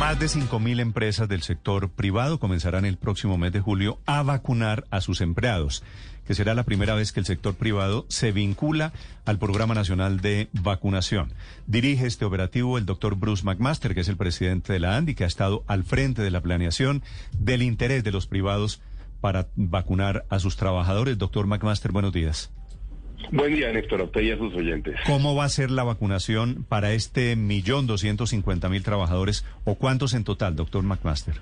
Más de 5.000 empresas del sector privado comenzarán el próximo mes de julio a vacunar a sus empleados, que será la primera vez que el sector privado se vincula al Programa Nacional de Vacunación. Dirige este operativo el doctor Bruce McMaster, que es el presidente de la ANDI, que ha estado al frente de la planeación del interés de los privados para vacunar a sus trabajadores. Doctor McMaster, buenos días. Buen día, Néstor, a usted y a sus oyentes. ¿Cómo va a ser la vacunación para este millón doscientos cincuenta mil trabajadores o cuántos en total, doctor McMaster?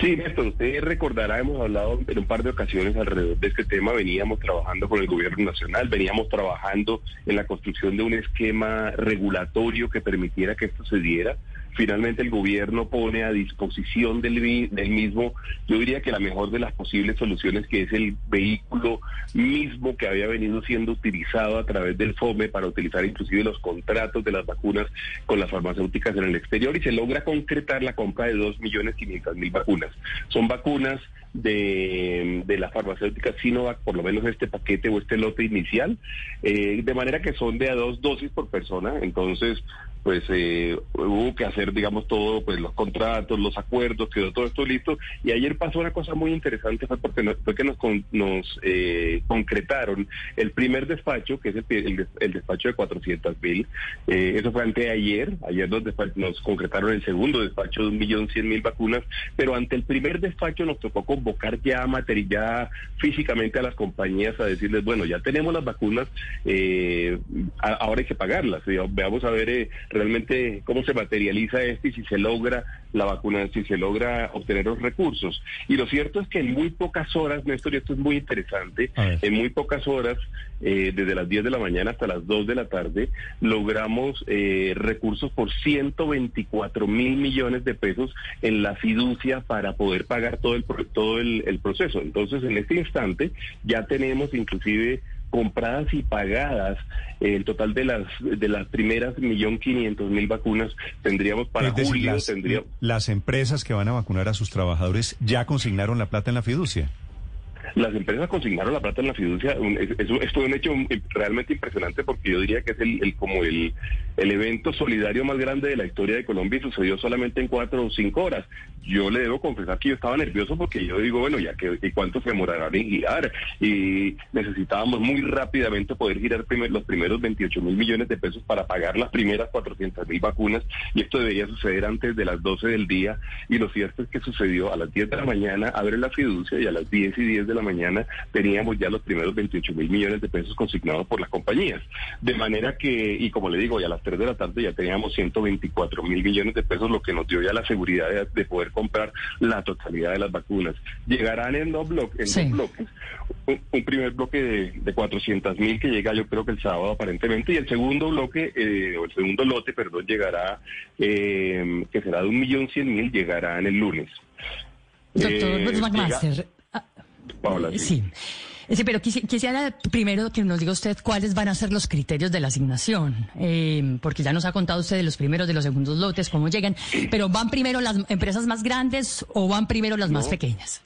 Sí, Néstor, usted recordará, hemos hablado en un par de ocasiones alrededor de este tema, veníamos trabajando con el gobierno nacional, veníamos trabajando en la construcción de un esquema regulatorio que permitiera que esto se diera finalmente el gobierno pone a disposición del, mismo, yo diría que la mejor de las posibles soluciones, que es el vehículo mismo que había venido siendo utilizado a través del FOME para utilizar inclusive los contratos de las vacunas con las farmacéuticas en el exterior y se logra concretar la compra de 2.500.000 vacunas. Son vacunas de, de las farmacéuticas Sinovac, por lo menos este paquete o este lote inicial, eh, de manera que son de a dos dosis por persona, entonces pues eh, hubo que hacer, digamos, todo, pues los contratos, los acuerdos, quedó todo esto listo. Y ayer pasó una cosa muy interesante, fue porque fue que nos, nos eh, concretaron el primer despacho, que es el, despacho de 400 mil. Eh, eso fue anteayer. Ayer nos, nos concretaron el segundo despacho de un millón cien mil vacunas. Pero ante el primer despacho nos tocó convocar ya material, físicamente a las compañías a decirles, bueno, ya tenemos las vacunas, ahora hay que pagarlas. Veamos a ver realmente cómo se materializa esto y si se logra la vacuna, si se logra obtener los recursos. Y lo cierto es que en muy pocas horas, Néstor, y esto es muy interesante, en muy pocas horas, eh, desde las 10 de la mañana hasta las 2 de la tarde, logramos eh, recursos por 124 mil millones de pesos en la fiducia para poder pagar todo el, todo el proceso. Entonces, en este instante ya tenemos inclusive compradas y pagadas el total de las de las primeras millón quinientos mil vacunas tendríamos para julio las, tendríamos las empresas que van a vacunar a sus trabajadores ya consignaron la plata en la fiducia las empresas consignaron la plata en la fiducia. Es, un hecho realmente impresionante porque yo diría que es el, como el, el evento solidario más grande de la historia de Colombia y sucedió solamente en cuatro o cinco horas. Yo le debo confesar que yo estaba nervioso porque yo digo, bueno, ya que y cuánto se demorarán en girar y necesitábamos muy rápidamente poder girar los primeros 28 mil millones de pesos para pagar las primeras 400 mil vacunas y esto debería suceder antes de las 12 del día y lo cierto es que sucedió a las 10 de la mañana, abre la fiducia y a las 10 y 10 de la mañana teníamos ya los primeros 28 mil millones de pesos consignados por las compañías. De manera que, y como le digo, ya a las 3 de la tarde ya teníamos 124 mil millones de pesos, lo que nos dio ya la seguridad de, poder comprar la totalidad de las vacunas. Llegarán en dos bloques, en dos bloques. Un, primer bloque de, de 400 mil que llega yo creo que el sábado aparentemente y el segundo bloque, eh, o el segundo lote, perdón, llegará, eh, que será de un millón cien mil, llegará en el lunes. Doctor eh, sí. Sí, pero quisiera primero que nos diga usted cuáles van a ser los criterios de la asignación, eh, porque ya nos ha contado usted de los primeros, de los segundos lotes, cómo llegan, pero ¿van primero las empresas más grandes o van primero las más pequeñas?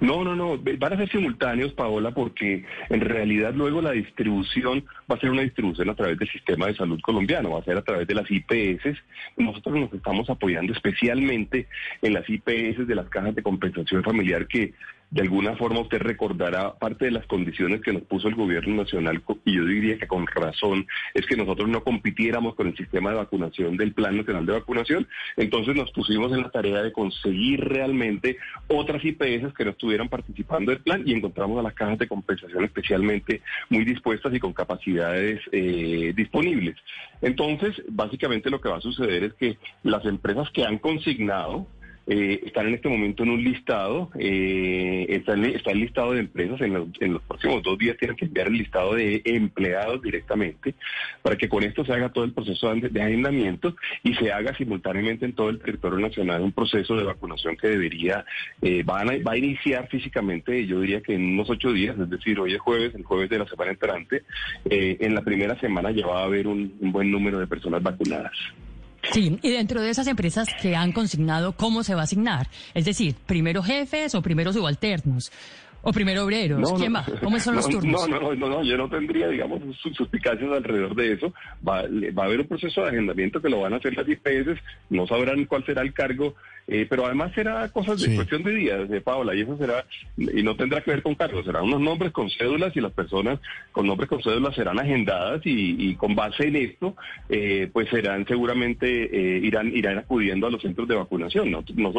No, no, no, van a ser simultáneos, Paola, porque en realidad luego la distribución va a ser una distribución a través del sistema de salud colombiano, va a ser a través de las IPS. Nosotros nos estamos apoyando especialmente en las IPS de las cajas de compensación familiar que de alguna forma usted recordará parte de las condiciones que nos puso el gobierno nacional, y yo diría que con razón, es que nosotros no compitiéramos con el sistema de vacunación del Plan Nacional de Vacunación. Entonces nos pusimos en la tarea de conseguir realmente otras IPS que no estuvieran participando del plan y encontramos a las cajas de compensación especialmente muy dispuestas y con capacidades eh, disponibles. Entonces, básicamente lo que va a suceder es que las empresas que han consignado eh, están en este momento en un listado, eh, está, el listado de empresas, en los, próximos dos días tienen que enviar el listado de empleados directamente para que con esto se haga todo el proceso de, de agendamiento y se haga simultáneamente en todo el territorio nacional un proceso de vacunación que debería, eh, va a iniciar físicamente, yo diría que en unos ocho días, es decir, hoy es jueves, el jueves de la semana entrante, eh, en la primera semana ya va a haber un buen número de personas vacunadas. Sí, y dentro de esas empresas que han consignado, ¿cómo se va a asignar? Es decir, primero jefes o primero subalternos. ¿O primero obreros? ¿Quién va? ¿Cómo son los turnos? No, no, no, no, yo no tendría, digamos, suspicacias alrededor de eso. Va, va a haber un proceso de agendamiento que lo van a hacer las IPS, no sabrán cuál será el cargo eh, pero además será cosas de cuestión de días, de Paola, y eso será, y no tendrá que ver con cargos, serán unos nombres con cédulas y las personas con nombres con cédulas serán agendadas y, con base en esto, eh, pues serán seguramente, eh, irán, irán acudiendo a los centros de vacunación. No, no,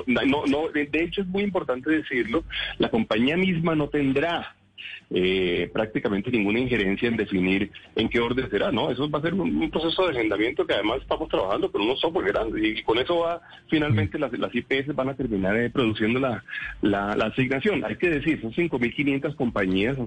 no, de hecho es muy importante decirlo, la compañía misma no tendrá eh, prácticamente ninguna injerencia en definir en qué orden será, ¿no? Eso va a ser un, proceso de agendamiento que además estamos trabajando con unos software grandes y, con eso va, finalmente las, las IPS van a terminar eh, produciendo la, la, asignación. Hay que decir, son 5.500 compañías,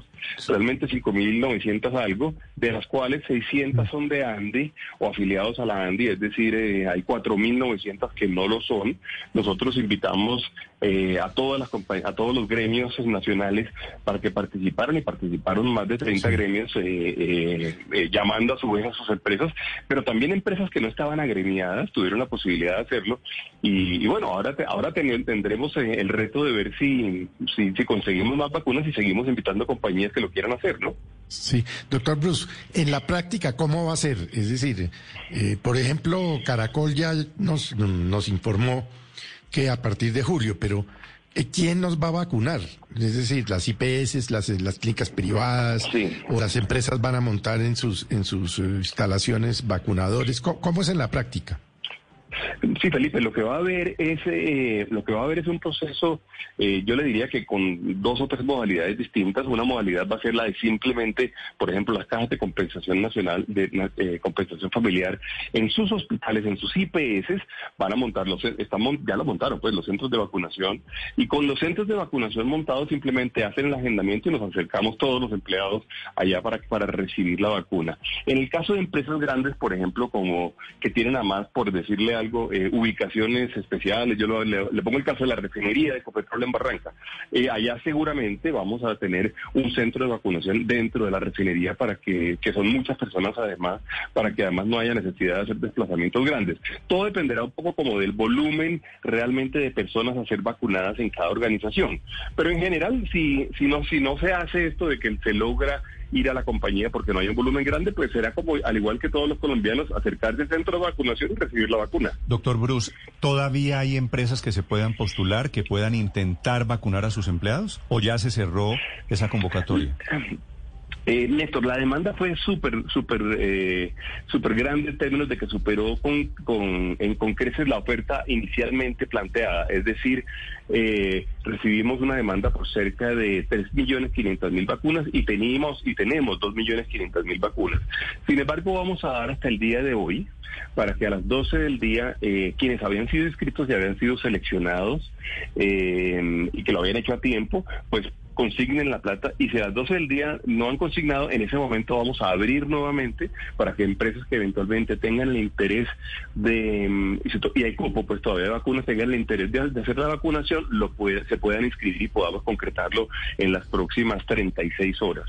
realmente 5.900 algo, de las cuales 600 son de Andy o afiliados a la Andy, es decir, eh, hay 4.900 que no lo son. Nosotros invitamos eh, a todas las a todos los gremios nacionales para que participaran y participaron más de 30 gremios eh, eh, llamando a su vez a sus empresas, pero también empresas que no estaban agremiadas tuvieron la posibilidad de hacerlo y, bueno, ahora ahora tendremos el reto de ver si, si, si conseguimos más vacunas y seguimos invitando compañías que lo quieran hacer, ¿no? Sí, doctor Bruce, en la práctica, ¿cómo va a ser? Es decir, por ejemplo, Caracol ya nos, nos informó que a partir de julio, pero eh, ¿quién nos va a vacunar? Es decir, las IPS, las, las clínicas privadas o las empresas van a montar en sus, en sus eh, instalaciones vacunadores. ¿Cómo, es en la práctica? Sí, Felipe, lo que va a haber es eh, lo que va a haber es un proceso, eh, yo le diría que con dos o tres modalidades distintas. Una modalidad va a ser la de simplemente, por ejemplo, las cajas de compensación nacional, de eh, compensación familiar, en sus hospitales, en sus IPS, van a montarlos, estamos, ya lo montaron, pues, los centros de vacunación. Y con los centros de vacunación montados simplemente hacen el agendamiento y nos acercamos todos los empleados allá para, para recibir la vacuna. En el caso de empresas grandes, por ejemplo, como que tienen a más, por decirle algo, eh, ubicaciones especiales. Yo le, pongo el caso de la refinería de Ecopetrol en Barranca. Eh, allá seguramente vamos a tener un centro de vacunación dentro de la refinería para que, que son muchas personas además, para que además no haya necesidad de hacer desplazamientos grandes. Todo dependerá un poco como del volumen realmente de personas a ser vacunadas en cada organización. Pero en general, si, si, no, si no se hace esto de que se logra ir a la compañía porque no hay un volumen grande, pues será como, al igual que todos los colombianos, acercarse al centro de vacunación y recibir la vacuna. Doctor Bruce, ¿todavía hay empresas que se puedan postular, que puedan intentar vacunar a sus empleados? ¿O ya se cerró esa convocatoria? Eh, Néstor, la demanda fue súper, súper, eh, súper grande en términos de que superó con, con, en, con creces la oferta inicialmente planteada. Es decir, eh, recibimos una demanda por cerca de 3.500.000 vacunas y teníamos y tenemos 2.500.000 vacunas. Sin embargo, vamos a dar hasta el día de hoy para que a las 12 del día eh, quienes habían sido inscritos y habían sido seleccionados eh, y que lo habían hecho a tiempo, pues consignen la plata y si a las 12 del día no han consignado, en ese momento vamos a abrir nuevamente para que empresas que eventualmente tengan el interés de, mm, y, hay como pues todavía vacunas, tengan el interés de, hacer la vacunación, lo puede, se puedan inscribir y podamos concretarlo en las próximas 36 horas.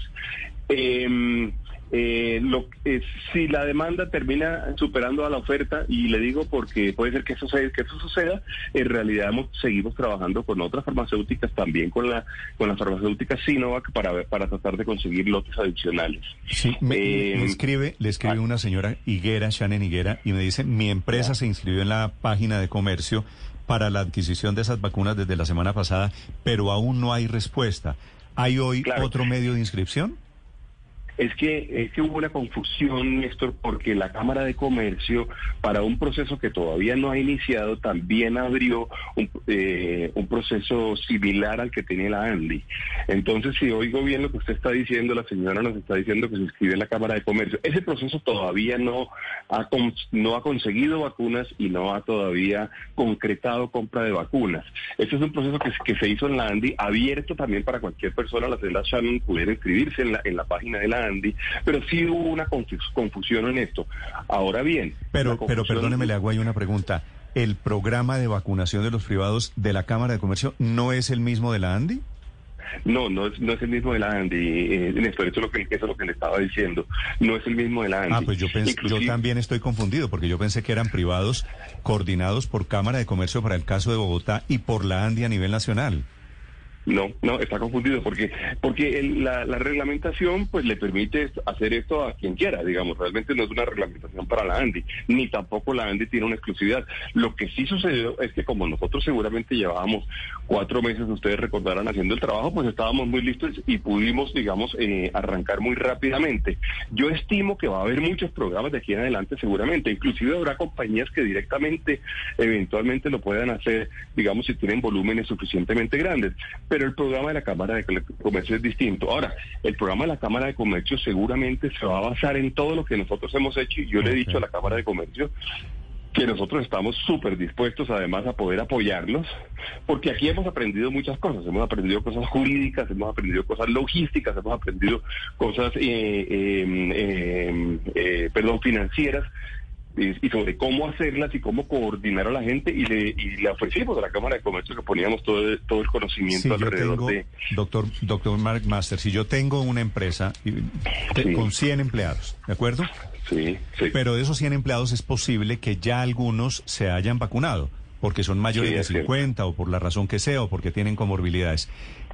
Eh, eh, lo, eh, si la demanda termina superando a la oferta, y le digo porque puede ser que eso, que eso suceda, en realidad seguimos trabajando con otras farmacéuticas, también con la con las farmacéuticas Sinovac para, para tratar de conseguir lotes adicionales. Sí, me, le escribe, le escribe ah. una señora Higuera, Shannon Higuera, y me dice, mi empresa se inscribió en la página de comercio para la adquisición de esas vacunas desde la semana pasada, pero aún no hay respuesta. ¿Hay hoy otro medio de inscripción? Es que, es que hubo una confusión, Néstor, porque la Cámara de Comercio, para un proceso que todavía no ha iniciado, también abrió un, eh, proceso similar al que tenía la ANDI. Entonces, si oigo bien lo que usted está diciendo, la señora nos está diciendo que se inscribe en la Cámara de Comercio. Ese proceso todavía no ha, no ha conseguido vacunas y no ha todavía concretado compra de vacunas. Este es un proceso que, se hizo en la ANDI, abierto también para cualquier persona, la celda Shannon pudiera inscribirse en la, en la página de la Pero sí hubo una confusión en esto. Ahora bien... Pero, pero perdóneme, le hago ahí una pregunta. ¿El programa de vacunación de los privados de la Cámara de Comercio no es el mismo de la ANDI? No, no es, no es el mismo de la ANDI, eh, Néstor, eso es, lo que, eso es lo que le estaba diciendo. No es el mismo de la ANDI. Ah, pues yo, yo también estoy confundido, porque yo pensé que eran privados coordinados por Cámara de Comercio para el caso de Bogotá y por la ANDI a nivel nacional. No, no, está confundido porque porque la, reglamentación pues le permite hacer esto a quien quiera, digamos, realmente no es una reglamentación para la ANDI, ni tampoco la ANDI tiene una exclusividad. Lo que sí sucedió es que como nosotros seguramente llevábamos cuatro meses, ustedes recordarán, haciendo el trabajo, pues estábamos muy listos y pudimos, digamos, eh, arrancar muy rápidamente. Yo estimo que va a haber muchos programas de aquí en adelante seguramente, inclusive habrá compañías que directamente, eventualmente lo puedan hacer, digamos, si tienen volúmenes suficientemente grandes el programa de la Cámara de Comercio es distinto. Ahora, el programa de la Cámara de Comercio seguramente se va a basar en todo lo que nosotros hemos hecho y yo le he dicho a la Cámara de Comercio que nosotros estamos súper dispuestos además a poder apoyarlos, porque aquí hemos aprendido muchas cosas, hemos aprendido cosas jurídicas, hemos aprendido cosas logísticas, hemos aprendido cosas, eh, em, em, eh, perdón, financieras, y, sobre cómo hacerlas y cómo coordinar a la gente y le, y le ofrecimos a la Cámara de Comercio que poníamos todo, todo el conocimiento alrededor de... Doctor, doctor Mark Master, si yo tengo una empresa con 100 empleados, ¿de acuerdo? Sí, sí. Pero de esos 100 empleados es posible que ya algunos se hayan vacunado porque son mayores de 50 o por la razón que sea o porque tienen comorbilidades.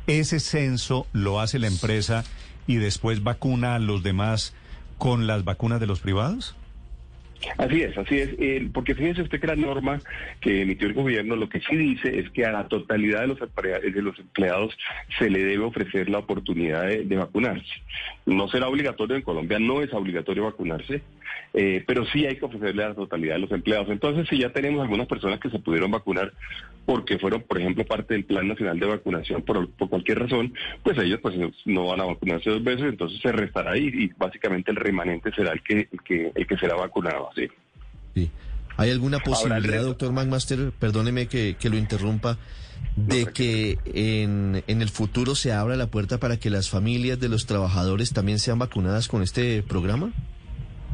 ¿Ese censo lo hace la empresa y después vacuna a los demás con las vacunas de los privados? Así es, así es, eh, porque fíjese usted que la norma que emitió el gobierno lo que sí dice es que a la totalidad de los, de los empleados se le debe ofrecer la oportunidad de, vacunarse. No será obligatorio en Colombia, no es obligatorio vacunarse, eh, pero sí hay que ofrecerle a la totalidad de los empleados. Entonces, si ya tenemos algunas personas que se pudieron vacunar porque fueron, por ejemplo, parte del Plan Nacional de Vacunación por, cualquier razón, pues ellos pues no van a vacunarse dos veces, entonces se restará ahí y básicamente el remanente será el que, el que, el que será vacunado. Sí. ¿Hay alguna posibilidad, doctor McMaster, perdóneme que, que lo interrumpa, de que en, en el futuro se abra la puerta para que las familias de los trabajadores también sean vacunadas con este programa?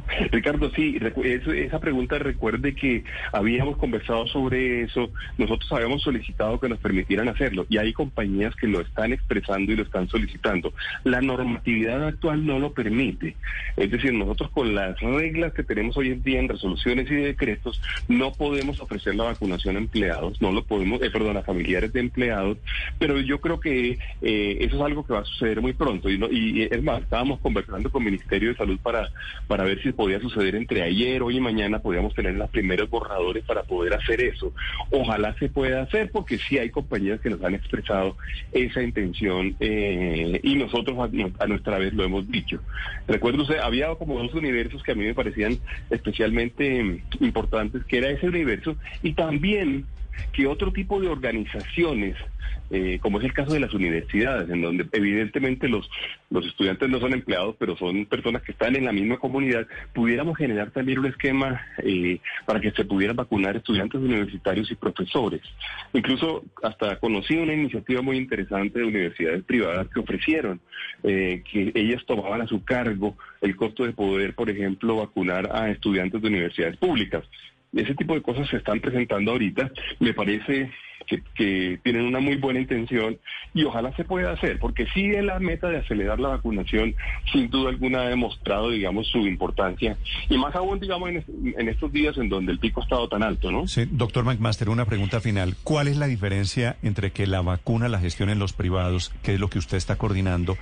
Ricardo, sí, esa pregunta recuerde que habíamos conversado sobre eso, nosotros habíamos solicitado que nos permitieran hacerlo y hay compañías que lo están expresando y lo están solicitando. La normatividad actual no lo permite, es decir, nosotros con las reglas que tenemos hoy en día en resoluciones y decretos no podemos ofrecer la vacunación a empleados, no lo podemos, eh, perdón, a familiares de empleados, pero yo creo que eh, eso es algo que va a suceder muy pronto. Y, y es más, estábamos conversando con el Ministerio de Salud para, para ver si podía suceder entre ayer, hoy y mañana, podríamos tener los primeros borradores para poder hacer eso. Ojalá se pueda hacer porque sí hay compañías que nos han expresado esa intención eh, y nosotros a, nuestra vez lo hemos dicho. Recuerdo usted, había como dos universos que a mí me parecían especialmente importantes, que era ese universo y también que otro tipo de organizaciones, eh, como es el caso de las universidades, en donde evidentemente los, los estudiantes no son empleados, pero son personas que están en la misma comunidad, pudiéramos generar también un esquema eh, para que se pudieran vacunar estudiantes universitarios y profesores. Incluso hasta conocí una iniciativa muy interesante de universidades privadas que ofrecieron eh, que ellas tomaban a su cargo el costo de poder, por ejemplo, vacunar a estudiantes de universidades públicas. Ese tipo de cosas se están presentando ahorita. Me parece que, tienen una muy buena intención y ojalá se pueda hacer, porque sí es la meta de acelerar la vacunación, sin duda alguna ha demostrado, digamos, su importancia. Y más aún, digamos, en, estos días en donde el pico ha estado tan alto, ¿no? Sí, doctor McMaster, una pregunta final. ¿Cuál es la diferencia entre que la vacuna la gestionen los privados, que es lo que usted está coordinando,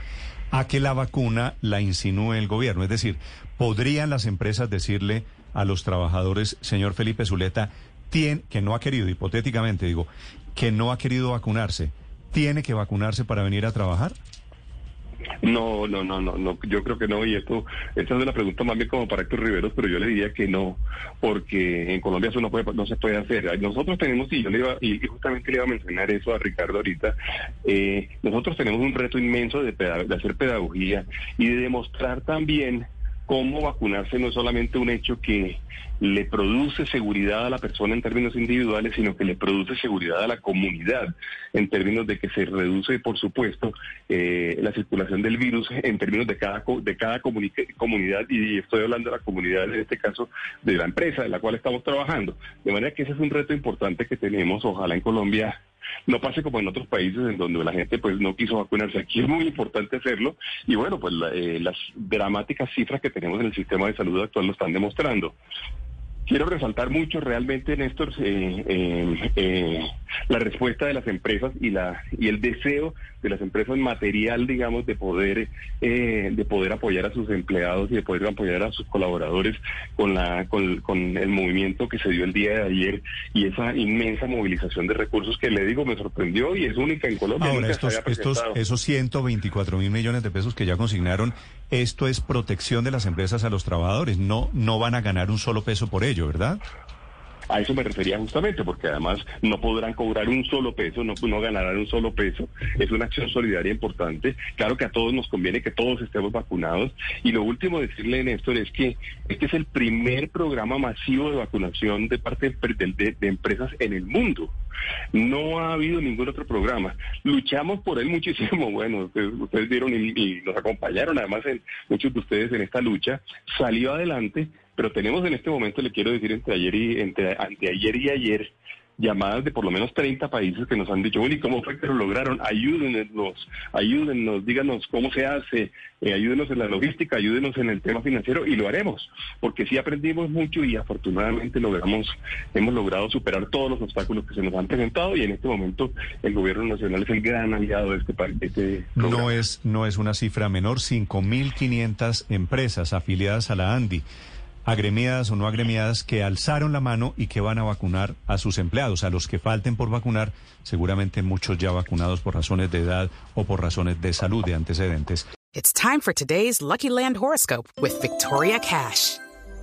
a que la vacuna la insinúe el gobierno? Es decir, ¿podrían las empresas decirle a los trabajadores, señor Felipe Zuleta, tiene, que no ha querido, hipotéticamente digo, que no ha querido vacunarse, ¿tiene que vacunarse para venir a trabajar? No, no, no, no, no, yo creo que no, y esto, esta es una pregunta más bien como para Héctor Riveros, pero yo le diría que no, porque en Colombia eso no, puede, no se puede hacer. Nosotros tenemos, y yo le iba, y justamente le iba a mencionar eso a Ricardo ahorita, eh, nosotros tenemos un reto inmenso de, de hacer pedagogía y de demostrar también cómo vacunarse no es solamente un hecho que le produce seguridad a la persona en términos individuales, sino que le produce seguridad a la comunidad en términos de que se reduce, por supuesto, eh, la circulación del virus en términos de cada, de cada comunidad, y estoy hablando de la comunidad, en este caso, de la empresa de la cual estamos trabajando. De manera que ese es un reto importante que tenemos, ojalá en Colombia no pase como en otros países en donde la gente pues no quiso vacunarse. Aquí es muy importante hacerlo y bueno, pues eh, las dramáticas cifras que tenemos en el sistema de salud actual lo están demostrando. Quiero resaltar mucho realmente, Néstor, eh, eh, eh, la respuesta de las empresas y la y el deseo de las empresas material, digamos, de poder eh, de poder apoyar a sus empleados y de poder apoyar a sus colaboradores con la con, con, el movimiento que se dio el día de ayer y esa inmensa movilización de recursos que le digo me sorprendió y es única en Colombia. Ahora estos estos esos 124 mil millones de pesos que ya consignaron, esto es protección de las empresas a los trabajadores, no no van a ganar un solo peso por ello. ¿Verdad? A eso me refería justamente, porque además no podrán cobrar un solo peso, no, no ganarán un solo peso. Es una acción solidaria importante. Claro que a todos nos conviene que todos estemos vacunados. Y lo último decirle, Néstor, es que este es el primer programa masivo de vacunación de parte de, empresas en el mundo. No ha habido ningún otro programa. Luchamos por él muchísimo. Bueno, ustedes, vieron y, y nos acompañaron además en, muchos de ustedes en esta lucha. Salió adelante pero tenemos en este momento, le quiero decir, entre ayer y entre anteayer y ayer, llamadas de por lo menos 30 países que nos han dicho, bueno, ¿y cómo fue que lo lograron? Ayúdenos, ayúdenos, díganos cómo se hace, eh, ayúdenos en la logística, ayúdenos en el tema financiero y lo haremos, porque sí aprendimos mucho y afortunadamente logramos, hemos logrado superar todos los obstáculos que se nos han presentado y en este momento el gobierno nacional es el gran aliado de este país. Este no es, no es una cifra menor, 5.500 empresas afiliadas a la ANDI agremiadas o no agremiadas que alzaron la mano y que van a vacunar a sus empleados. A los que falten por vacunar, seguramente muchos ya vacunados por razones de edad o por razones de salud, de antecedentes. It's time for today's Lucky Land horoscope with Victoria Cash.